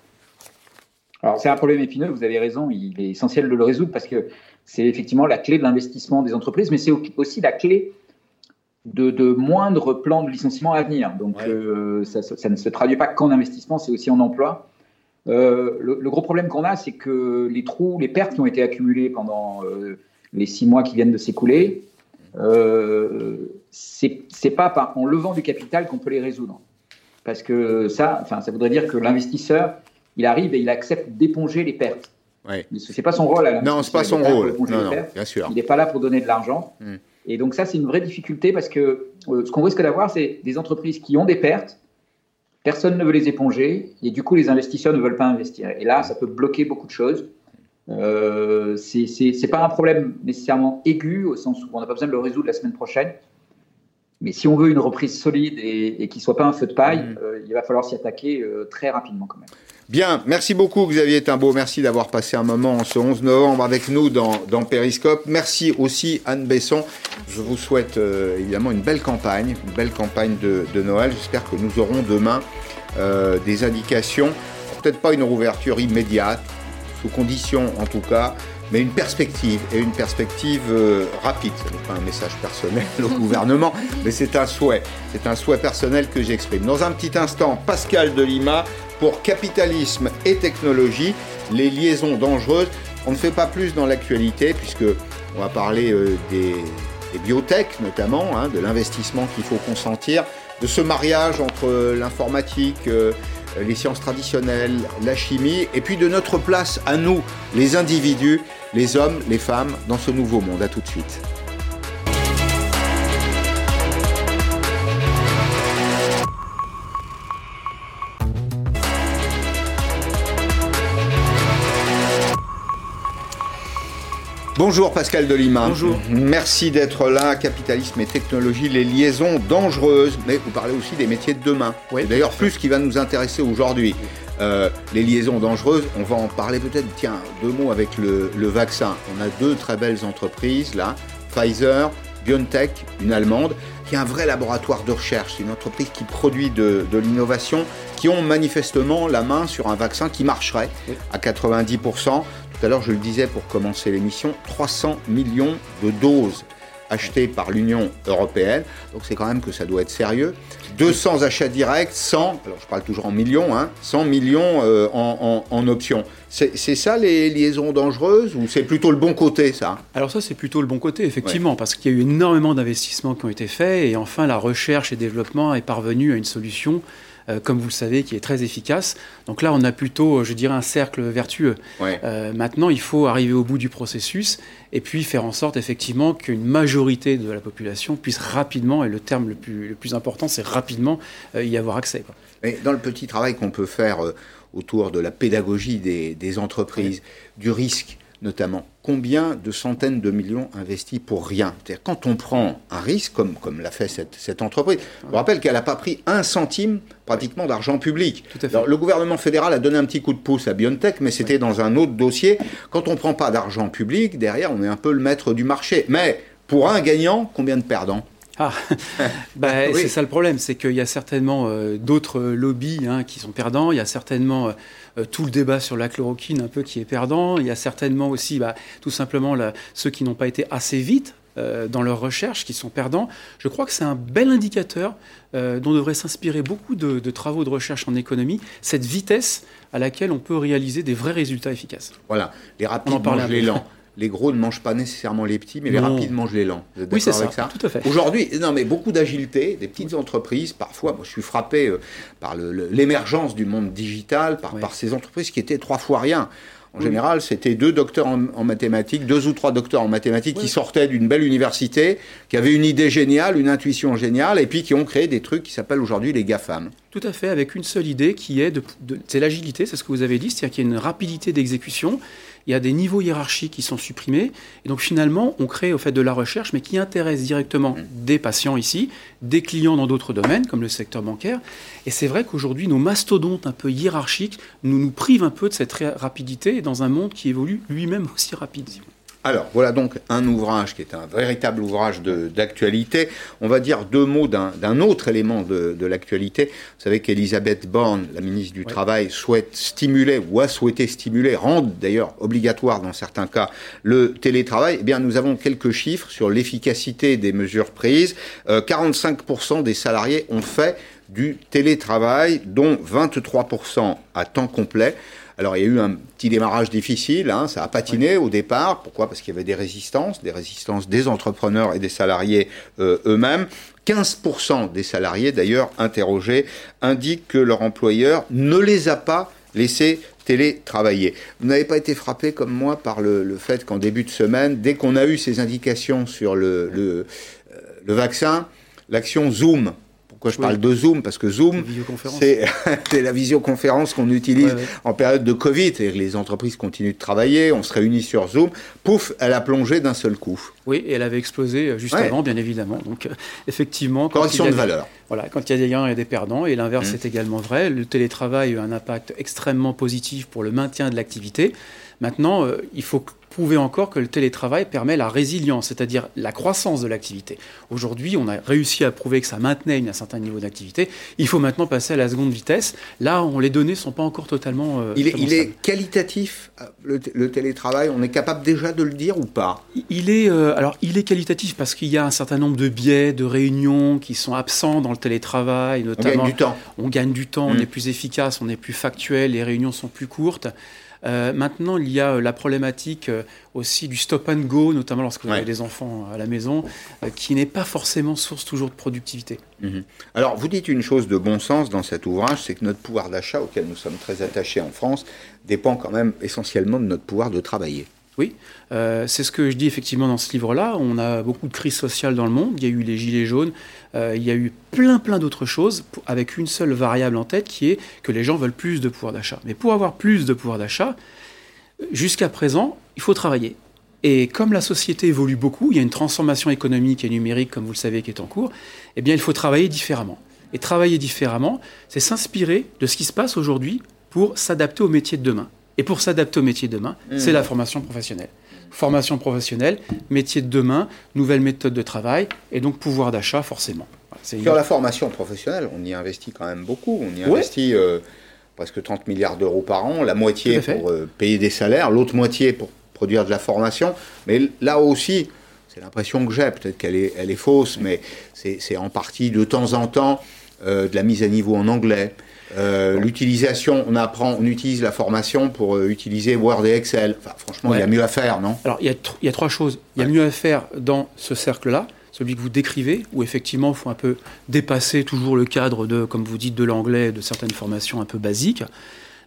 Alors, c'est un problème épineux, vous avez raison, il est essentiel de le résoudre parce que c'est effectivement la clé de l'investissement des entreprises, mais c'est aussi la clé de, de moindres plans de licenciement à venir. Donc, euh, ça, ça ne se traduit pas qu'en investissement, c'est aussi en emploi. Euh, le, le gros problème qu'on a, c'est que les trous, les pertes qui ont été accumulées pendant euh, les six mois qui viennent de s'écouler, c'est c'est pas par, en levant du capital qu'on peut les résoudre. Parce que ça, enfin, ça voudrait dire que l'investisseur, il arrive et il accepte d'éponger les pertes. Ouais. Ce n'est pas son rôle. à Non, c'est pas son rôle. Non, non, bien sûr. Il n'est pas là pour donner de l'argent. Hmm. Et donc ça, c'est une vraie difficulté parce que euh, ce qu'on risque d'avoir, c'est des entreprises qui ont des pertes, personne ne veut les éponger, et du coup, les investisseurs ne veulent pas investir. Et là, ça peut bloquer beaucoup de choses. Euh, c'est- c'est pas un problème nécessairement aigu, au sens où on n'a pas besoin de le résoudre la semaine prochaine. Mais si on veut une reprise solide et, et qui soit pas un feu de paille, Hmm. euh, il va falloir s'y attaquer euh, très rapidement quand même. Bien, merci beaucoup Xavier Timbaud, merci d'avoir passé un moment ce 11 novembre avec nous dans, dans Périscope. Merci aussi Anne Besson. Je vous souhaite euh, évidemment une belle campagne, une belle campagne de, de Noël. J'espère que nous aurons demain euh, des indications, peut-être pas une rouverture immédiate, sous condition en tout cas, mais une perspective, et une perspective euh, rapide. Ce n'est pas un message personnel au gouvernement, mais c'est un souhait. C'est un souhait personnel que j'exprime. Dans un petit instant, Pascal Delima pour Capitalisme et Technologie, les liaisons dangereuses. On ne fait pas plus dans l'actualité, puisque on va parler euh, des, biotech notamment, hein, de l'investissement qu'il faut consentir, de ce mariage entre l'informatique, euh, les sciences traditionnelles, la chimie, et puis de notre place à nous, les individus, les hommes, les femmes, dans ce nouveau monde. À tout de suite. Bonjour Pascal Delima. Bonjour. Merci d'être là. Capitalisme et technologie, les liaisons dangereuses. Mais vous parlez aussi des métiers de demain. Oui, D'ailleurs, plus ce qui va nous intéresser aujourd'hui. Euh, les liaisons dangereuses, on va en parler peut-être, tiens, deux mots avec le, le vaccin. On a deux très belles entreprises là, Pfizer, BioNTech, une allemande, qui est un vrai laboratoire de recherche. C'est une entreprise qui produit de, de l'innovation, qui ont manifestement la main sur un vaccin qui marcherait à 90%. Tout à l'heure, je le disais pour commencer l'émission, 300 millions de doses achetées par l'Union européenne. Donc c'est quand même que ça doit être sérieux. 200 achats directs, 100, alors je parle toujours en millions, hein, 100 millions euh, en, options. C'est ça les liaisons dangereuses ou c'est plutôt le bon côté ça? Alors ça, c'est plutôt le bon côté, effectivement, parce qu'il y a eu énormément d'investissements qui ont été faits, et enfin, la recherche et développement est parvenue à une solution euh, comme vous le savez, qui est très efficace. Donc là, on a plutôt, je dirais, un cercle vertueux. Euh, maintenant, il faut arriver au bout du processus et puis faire en sorte effectivement qu'une majorité de la population puisse rapidement, et le terme le plus, le plus important, c'est rapidement y avoir accès. Mais dans le petit travail qu'on peut faire autour de la pédagogie des, entreprises, du risque, notamment. Combien de centaines de millions investis pour rien C'est-à-dire quand on prend un risque, comme, comme l'a fait cette, entreprise, je vous rappelle qu'elle n'a pas pris un centime pratiquement d'argent public. le gouvernement fédéral a donné un petit coup de pouce à BioNTech, mais c'était dans un autre dossier. Quand on ne prend pas d'argent public, derrière, on est un peu le maître du marché. Mais pour un gagnant, combien de perdants? Ah, bah, c'est ça le problème, c'est qu'il y a certainement euh, d'autres lobbies hein, qui sont perdants, il y a certainement euh, tout le débat sur la chloroquine un peu qui est perdant, il y a certainement aussi bah, tout simplement ceux qui n'ont pas été assez vite euh, dans leurs recherches qui sont perdants. Je crois que c'est un bel indicateur dont devrait s'inspirer beaucoup de, de, travaux de recherche en économie, cette vitesse à laquelle on peut réaliser des vrais résultats efficaces. Voilà, les rapides mangent les lents les gros ne mangent pas nécessairement les petits, mais les rapides mangent les lents. Vous êtes oui, c'est ça, ça, tout à fait. Aujourd'hui, non, mais beaucoup d'agilité, des petites entreprises, parfois, moi, je suis frappé euh, par l'émergence du monde digital, par, par, ces entreprises qui étaient trois fois rien. En général, c'était deux docteurs en, mathématiques, deux ou trois docteurs en mathématiques qui sortaient d'une belle université, qui avaient une idée géniale, une intuition géniale, et puis qui ont créé des trucs qui s'appellent aujourd'hui les GAFAM. Tout à fait, avec une seule idée qui est de, c'est l'agilité, c'est ce que vous avez dit, c'est-à-dire qu'il y a une rapidité d'exécution il y a des niveaux hiérarchiques qui sont supprimés. Et donc finalement, on crée au fait de la recherche, mais qui intéresse directement mmh. des patients ici, des clients dans d'autres domaines, comme le secteur bancaire. Et c'est vrai qu'aujourd'hui, nos mastodontes un peu hiérarchiques nous, nous privent un peu de cette rapidité dans un monde qui évolue lui-même aussi rapide. Alors, voilà donc un ouvrage qui est un véritable ouvrage d'actualité. On va dire deux mots d'un autre élément de, l'actualité. Vous savez qu'Elisabeth Borne, la ministre du Travail, souhaite stimuler, ou a souhaité stimuler, rendre d'ailleurs obligatoire dans certains cas, le télétravail. Eh bien, nous avons quelques chiffres sur l'efficacité des mesures prises. 45% euh, des salariés ont fait du télétravail, dont 23% à temps complet. Alors il y a eu un petit démarrage difficile, hein, ça a patiné au départ. Pourquoi? Parce qu'il y avait des résistances, des résistances des entrepreneurs et des salariés euh, eux-mêmes. 15% des salariés d'ailleurs interrogés indiquent que leur employeur ne les a pas laissés télétravailler. Vous n'avez pas été frappé comme moi par le, fait qu'en début de semaine, dès qu'on a eu ces indications sur le, le euh, vaccin, l'action Zoom pourquoi je parle de Zoom Parce que Zoom, c'est la visioconférence qu'on utilise en période de Covid. Et les entreprises continuent de travailler, on se réunit sur Zoom. Pouf, elle a plongé d'un seul coup. Oui, et elle avait explosé euh, juste avant, bien évidemment. Donc, euh, effectivement. Correction de valeur. Voilà, quand il y a des gains, il y a des perdants. Et l'inverse mmh. est également vrai. Le télétravail a un impact extrêmement positif pour le maintien de l'activité. Maintenant, euh, il faut prouver encore que le télétravail permet la résilience, c'est-à-dire la croissance de l'activité. Aujourd'hui, on a réussi à prouver que ça maintenait un certain niveau d'activité. Il faut maintenant passer à la seconde vitesse. Là, on, les données ne sont pas encore totalement. Euh, il, est, il est, qualitatif, le, télétravail On est capable déjà de le dire ou pas? Il est, euh, alors, il est qualitatif parce qu'il y a un certain nombre de biais, de réunions qui sont absents dans le télétravail. Notamment, on gagne du temps. On gagne du temps, on mmh. est plus efficace, on est plus factuel, les réunions sont plus courtes. Euh, maintenant, il y a euh, la problématique euh, aussi du stop and go, notamment lorsque vous avez des enfants à la maison, qui n'est pas forcément source toujours de productivité. Mhm. Alors, vous dites une chose de bon sens dans cet ouvrage, c'est que notre pouvoir d'achat, auquel nous sommes très attachés en France, dépend quand même essentiellement de notre pouvoir de travailler. Oui, euh, c'est ce que je dis effectivement dans ce livre-là. On a beaucoup de crises sociales dans le monde. Il y a eu les gilets jaunes, euh, il y a eu plein plein d'autres choses avec une seule variable en tête qui est que les gens veulent plus de pouvoir d'achat. Mais pour avoir plus de pouvoir d'achat, jusqu'à présent, il faut travailler. Et comme la société évolue beaucoup, il y a une transformation économique et numérique, comme vous le savez, qui est en cours, eh bien il faut travailler différemment. Et travailler différemment, c'est s'inspirer de ce qui se passe aujourd'hui pour s'adapter au métier de demain. Et pour s'adapter au métier de demain, mmh. c'est la formation professionnelle. Formation professionnelle, métier de demain, nouvelles méthodes de travail et donc pouvoir d'achat forcément. Sur la formation professionnelle, on y investit quand même beaucoup. On y investit euh, presque 30 milliards d'euros par an, la moitié pour euh, payer des salaires, l'autre moitié pour produire de la formation. Mais là aussi, c'est l'impression que j'ai, peut-être qu'elle est, elle est fausse, mais c'est en partie de temps en temps euh, de la mise à niveau en anglais, euh, l'utilisation, on apprend, on utilise la formation pour euh, utiliser Word et Excel. franchement, il y a mieux à faire, non? Alors, il y, a il y, a trois choses. Il y a mieux à faire dans ce cercle-là. celui que vous décrivez, où effectivement il faut un peu dépasser toujours le cadre de, comme vous dites, de l'anglais, de certaines formations un peu basiques.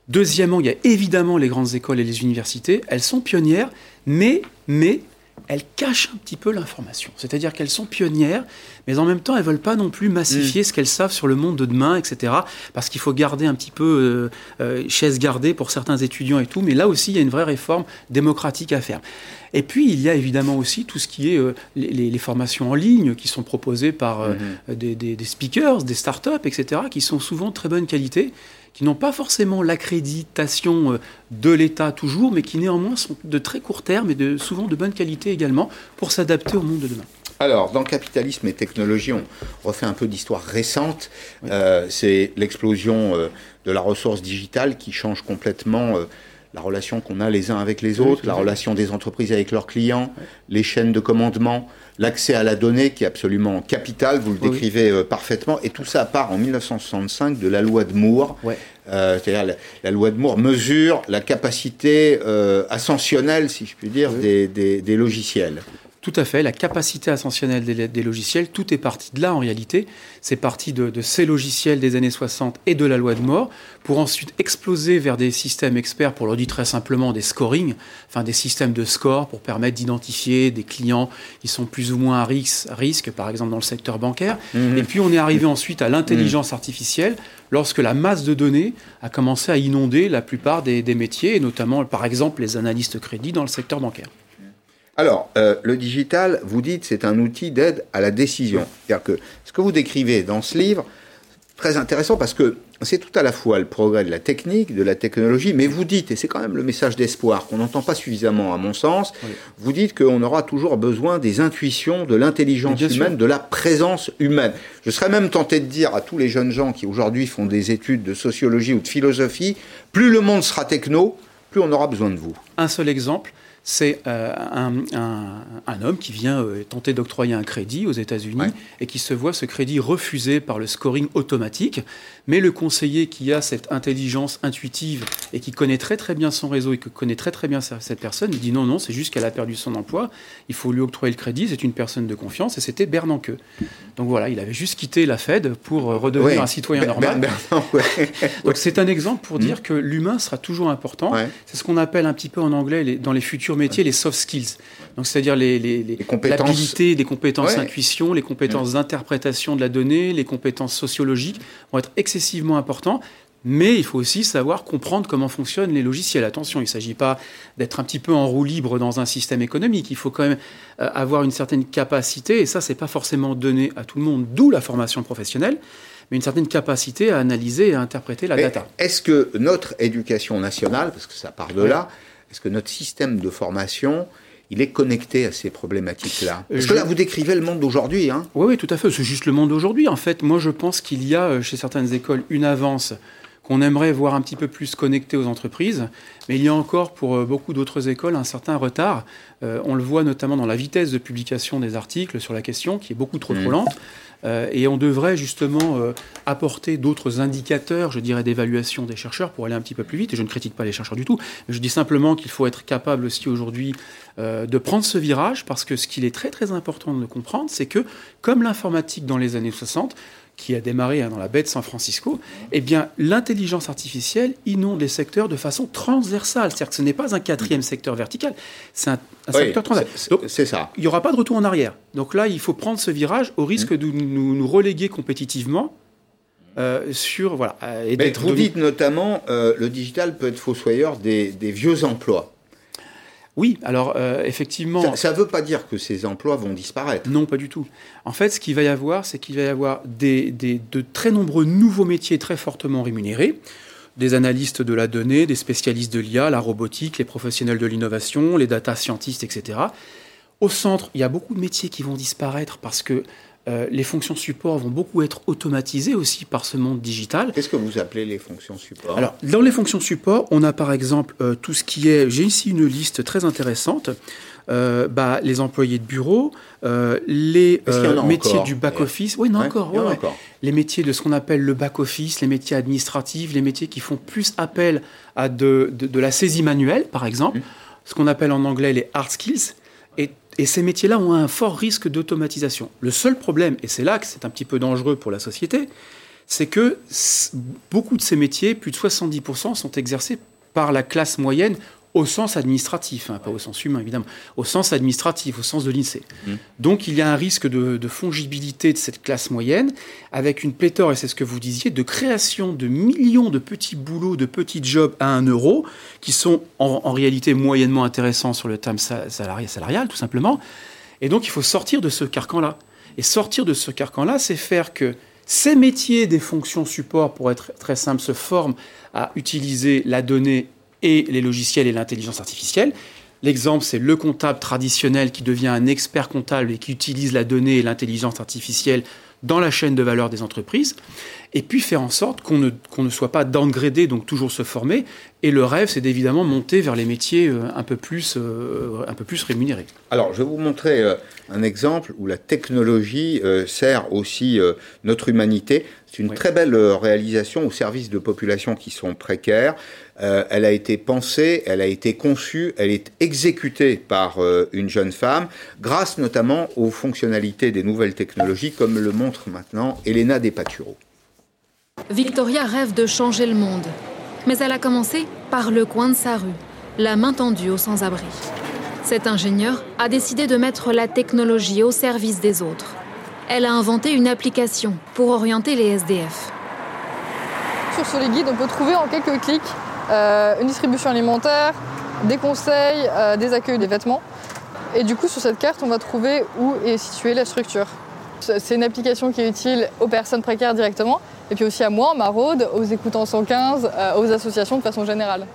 Deuxièmement, il y a évidemment les grandes écoles et les universités. Elles sont pionnières, mais, mais elles cachent un petit peu l'information. C'est-à-dire qu'elles sont pionnières, mais en même temps, elles veulent pas non plus massifier ce qu'elles savent sur le monde de demain, etc. Parce qu'il faut garder un petit peu euh, euh, chaise gardée pour certains étudiants et tout. Mais là aussi, il y a une vraie réforme démocratique à faire. Et puis, il y a évidemment aussi tout ce qui est euh, les, les formations en ligne qui sont proposées par euh, des, des- des speakers, des startups, etc., qui sont souvent de très bonne qualité, qui n'ont pas forcément l'accréditation euh, de l'État toujours, mais qui néanmoins sont de très court terme et de, souvent de bonne qualité également pour s'adapter au monde de demain. Alors, dans capitalisme et technologie, on refait un peu d'histoire récente. Euh, c'est l'explosion euh, de la ressource digitale qui change complètement euh, la relation qu'on a les uns avec les autres, la relation des entreprises avec leurs clients, les chaînes de commandement, l'accès à la donnée qui est absolument capital, vous le Oui, décrivez euh, parfaitement. Et tout ça part en 1965 de la loi de Moore. Euh, C'est-à-dire la, la loi de Moore mesure la capacité euh, ascensionnelle, si je puis dire, des, des- des logiciels. Tout à fait, la capacité ascensionnelle des, des logiciels, tout est parti de là en réalité. C'est parti de, de ces logiciels des années 60 et de la loi de mort, pour ensuite exploser vers des systèmes experts, pour le dire très simplement des scoring, enfin des systèmes de score pour permettre d'identifier des clients qui sont plus ou moins à risque, par exemple dans le secteur bancaire. Mhm. Et puis on est arrivé ensuite à l'intelligence artificielle, lorsque la masse de données a commencé à inonder la plupart des, des métiers, et notamment par exemple les analystes crédits dans le secteur bancaire. Alors, euh, le digital, vous dites, c'est un outil d'aide à la décision. C'est-à-dire que ce que vous décrivez dans ce livre, très intéressant parce que c'est tout à la fois le progrès de la technique, de la technologie, mais vous dites, et c'est quand même le message d'espoir qu'on n'entend pas suffisamment à mon sens, vous dites qu'on aura toujours besoin des intuitions, de l'intelligence sûr. humaine, de la présence humaine. Je serais même tenté de dire à tous les jeunes gens qui aujourd'hui font des études de sociologie ou de philosophie, plus le monde sera techno, plus on aura besoin de vous. Un seul exemple, c'est euh, un, un- un homme qui vient euh, tenter d'octroyer un crédit aux États-Unis et qui se voit ce crédit refusé par le scoring automatique. Mais le conseiller qui a cette intelligence intuitive et qui connaît très très bien son réseau et qui connaît très très bien cette personne, il dit non, non, c'est juste qu'elle a perdu son emploi, il faut lui octroyer le crédit, c'est une personne de confiance et c'était Bernanke. Donc voilà, il avait juste quitté la Fed pour euh, redevenir Ouais. un citoyen normal. Ouais. Donc c'est un exemple pour Mm. dire que l'humain sera toujours important. C'est ce qu'on appelle un petit peu en anglais les- dans les futurs métiers les soft skills. Donc c'est-à-dire les, les, les- compétences. l'habilité, les compétences Ouais. intuition, les compétences d'interprétation de la donnée, les compétences sociologiques vont être excessivement importants. Mais il faut aussi savoir comprendre comment fonctionnent les logiciels. Attention, il ne s'agit pas d'être un petit peu en roue libre dans un système économique. Il faut quand même euh, avoir une certaine capacité, et ça, c'est pas forcément donné à tout le monde, d'où la formation professionnelle, mais une certaine capacité à analyser et à interpréter la Mais data. Est-ce que notre éducation nationale, parce que ça part de là, est-ce que notre système de formation, il est connecté à ces problématiques-là Parce que là, vous décrivez le monde d'aujourd'hui. Hein Oui, oui, tout à fait. C'est juste le monde d'aujourd'hui. En fait, moi, je pense qu'il y a euh, chez certaines écoles une avance qu'on aimerait voir un petit peu plus connectée aux entreprises, mais il y a encore pour euh, beaucoup d'autres écoles un certain retard. Euh, on le voit notamment dans la vitesse de publication des articles sur la question, qui est beaucoup trop trop Mhm. lente. Euh, et on devrait justement euh, apporter d'autres indicateurs, je dirais, d'évaluation des chercheurs pour aller un petit peu plus vite. Et je ne critique pas les chercheurs du tout. Mais je dis simplement qu'il faut être capable aussi aujourd'hui euh, de prendre ce virage parce que ce qu'il est très très important de comprendre, c'est que comme l'informatique dans les années 60, qui a démarré hein, dans la baie de San Francisco, eh bien, l'intelligence artificielle inonde les secteurs de façon transversale. C'est-à-dire que ce n'est pas un quatrième secteur vertical, c'est un, un Oui, secteur transversal. c'est- Donc, c'est ça. il n'y aura pas de retour en arrière. Donc là, il faut prendre ce virage au risque de nous, nous reléguer compétitivement euh, sur... Voilà, euh, et Mais vous dites notamment, euh, le digital peut être fossoyeur des, des vieux emplois. Oui, alors euh, effectivement... Ça ne veut pas dire que ces emplois vont disparaître. Non, pas du tout. En fait, ce qu'il va y avoir, c'est qu'il va y avoir des, des- de très nombreux nouveaux métiers très fortement rémunérés. Des analystes de la donnée, des spécialistes de l'IA, la robotique, les professionnels de l'innovation, les data scientists, etc. Au centre, il y a beaucoup de métiers qui vont disparaître parce que euh, les fonctions support vont beaucoup être automatisées aussi par ce monde digital. Qu'est-ce que vous appelez les fonctions support? Alors, dans les fonctions support, on a par exemple euh, tout ce qui est. J'ai ici une liste très intéressante. Euh, bah, les employés de bureau, les métiers du back-office. Oui, Ouais, encore. Les métiers de ce qu'on appelle le back-office, les métiers administratifs, les métiers qui font plus appel à de, de, de la saisie manuelle, par exemple. Mmh. Ce qu'on appelle en anglais les hard skills. Et ces métiers-là ont un fort risque d'automatisation. Le seul problème, et c'est là que c'est un petit peu dangereux pour la société, c'est que beaucoup de ces métiers, plus de 70%, sont exercés par la classe moyenne au sens administratif, hein, pas au sens humain évidemment, au sens administratif, au sens de l'INSEE. Mmh. Donc il y a un risque de, fongibilité de cette classe moyenne, avec une pléthore, et c'est ce que vous disiez, de création de millions de petits boulots, de petits jobs à un euro, qui sont en, réalité moyennement intéressants sur le terme salarial, salarial, tout simplement. Et donc il faut sortir de ce carcan-là. Et sortir de ce carcan-là, c'est faire que ces métiers des fonctions support, pour être très simple, se forment à utiliser la donnée et les logiciels et l'intelligence artificielle. L'exemple, c'est le comptable traditionnel qui devient un expert comptable et qui utilise la donnée et l'intelligence artificielle dans la chaîne de valeur des entreprises, et puis faire en sorte qu'on ne, qu'on ne soit pas downgradé, donc toujours se former. Et le rêve, c'est d'évidemment monter vers les métiers euh, un peu plus, euh, un peu plus rémunérés. Alors, je vais vous montrer euh, un exemple où la technologie sert aussi notre humanité. C'est une très belle réalisation au service de populations qui sont précaires. Euh, elle a été pensée, elle a été conçue, elle est exécutée par euh, une jeune femme, grâce notamment aux fonctionnalités des nouvelles technologies, comme le montre maintenant Elena Despaturo. Victoria rêve de changer le monde, mais elle a commencé par le coin de sa rue, la main tendue aux sans-abri. Cet ingénieur a décidé de mettre la technologie au service des autres. Elle a inventé une application pour orienter les SDF. Sur les guides, on peut trouver en quelques clics une distribution alimentaire, des conseils, euh, des accueils des vêtements. Et du coup, sur cette carte, on va trouver où est située la structure. C'est une application qui est utile aux personnes précaires directement, et puis aussi à moi, Maraude, aux écoutants 115, euh, aux associations de façon générale.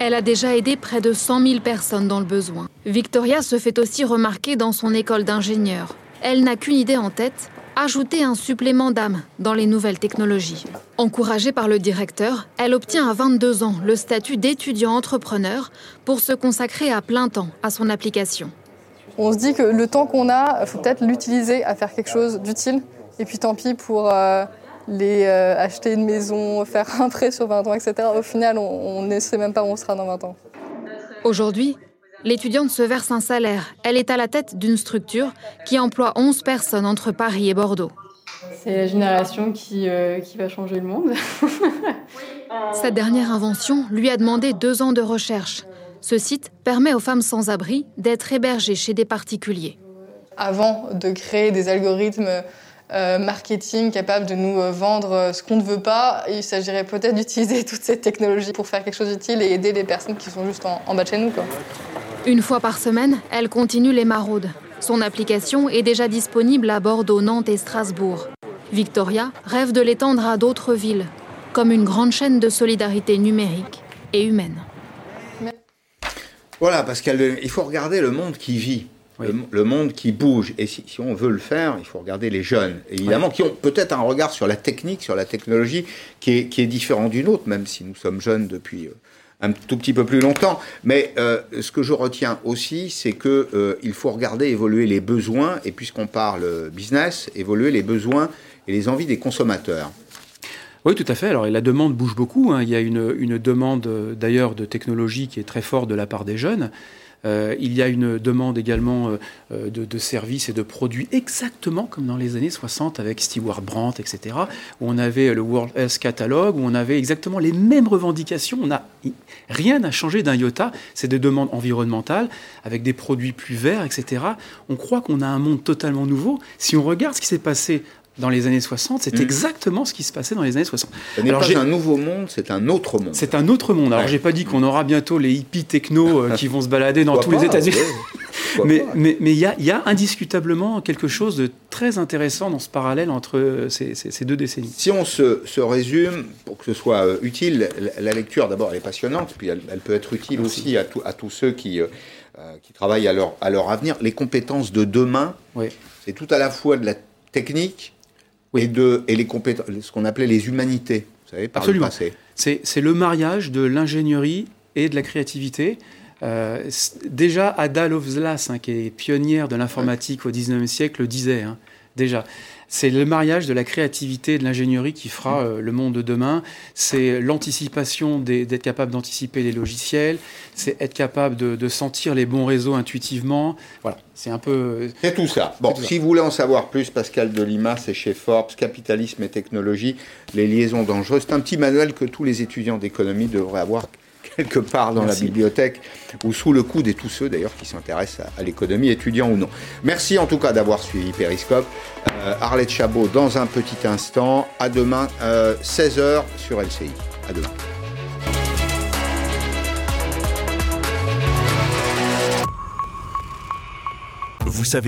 Elle a déjà aidé près de 100 000 personnes dans le besoin. Victoria se fait aussi remarquer dans son école d'ingénieur. Elle n'a qu'une idée en tête, ajouter un supplément d'âme dans les nouvelles technologies. Encouragée par le directeur, elle obtient à 22 ans le statut d'étudiant entrepreneur pour se consacrer à plein temps à son application. On se dit que le temps qu'on a, il faut peut-être l'utiliser à faire quelque chose d'utile. Et puis tant pis pour euh, les, euh, acheter une maison, faire un prêt sur 20 ans, etc. Au final, on ne sait même pas où on sera dans 20 ans. Aujourd'hui, L'étudiante se verse un salaire. Elle est à la tête d'une structure qui emploie 11 personnes entre Paris et Bordeaux. C'est la génération qui, euh, qui va changer le monde. Cette dernière invention lui a demandé deux ans de recherche. Ce site permet aux femmes sans abri d'être hébergées chez des particuliers. Avant de créer des algorithmes euh, marketing capables de nous euh, vendre ce qu'on ne veut pas, il s'agirait peut-être d'utiliser toute cette technologie pour faire quelque chose d'utile et aider les personnes qui sont juste en, en bas de chez nous. Quoi. Une fois par semaine, elle continue les maraudes. Son application est déjà disponible à Bordeaux, Nantes et Strasbourg. Victoria rêve de l'étendre à d'autres villes, comme une grande chaîne de solidarité numérique et humaine. Voilà, parce qu'il faut regarder le monde qui vit. Le, monde qui bouge. Et si, on veut le faire, il faut regarder les jeunes, évidemment, qui ont peut-être un regard sur la technique, sur la technologie, qui est, qui est différent du nôtre, même si nous sommes jeunes depuis euh, un tout petit peu plus longtemps. Mais euh, ce que je retiens aussi, c'est qu'il euh, faut regarder évoluer les besoins, et puisqu'on parle business, évoluer les besoins et les envies des consommateurs. Oui, tout à fait. Alors, la demande bouge beaucoup. Hein. Il y a une, une demande d'ailleurs de technologie qui est très forte de la part des jeunes. Euh, il y a une demande également euh, euh, de, services et de produits exactement comme dans les années 60 avec Stewart Brandt, etc., où on avait le World Health Catalog, où on avait exactement les mêmes revendications. On rien n'a changé d'un iota. C'est des demandes environnementales avec des produits plus verts, etc. On croit qu'on a un monde totalement nouveau. Si on regarde ce qui s'est passé dans les années 60, c'est mm. exactement ce qui se passait dans les années 60. Ce n'est pas un nouveau monde, c'est un autre monde. C'est un autre monde. Alors, je j'ai pas dit qu'on aura bientôt les hippies techno euh, qui vont se balader dans tous les États-Unis. mais il mais, y, a, y, a, indiscutablement quelque chose de très intéressant dans ce parallèle entre euh, ces, ces, deux décennies. Si on se, se, résume, pour que ce soit euh, utile, la lecture d'abord elle est passionnante, puis elle, peut être utile aussi à, à, tous ceux qui, qui travaillent à leur, à leur avenir. Les compétences de demain, oui. c'est tout à la fois de la technique, et, de, et les compétences, ce qu'on appelait les humanités, vous savez, par Absolument. le C'est le mariage de l'ingénierie et de la créativité. Euh, déjà, Ada Lovelace, hein, qui est pionnière de l'informatique au 19e siècle, le disait. Hein. déjà. C'est le mariage de la créativité et de l'ingénierie qui fera euh, le monde de demain. C'est l'anticipation d'être capable d'anticiper les logiciels. C'est être capable de, de, sentir les bons réseaux intuitivement. Voilà, c'est un peu. C'est tout ça. Bon, tout si ça. vous voulez en savoir plus, Pascal Delima, c'est chez Forbes, Capitalisme et technologie, les liaisons dangereuses. C'est un petit manuel que tous les étudiants d'économie devraient avoir quelque part dans Merci. la bibliothèque ou sous le coude et tous ceux d'ailleurs qui s'intéressent à, à l'économie, étudiants ou non. Merci en tout cas d'avoir suivi Périscope. Euh, Arlette Chabot dans un petit instant. À demain, euh, 16h sur LCI. À demain. Vous savez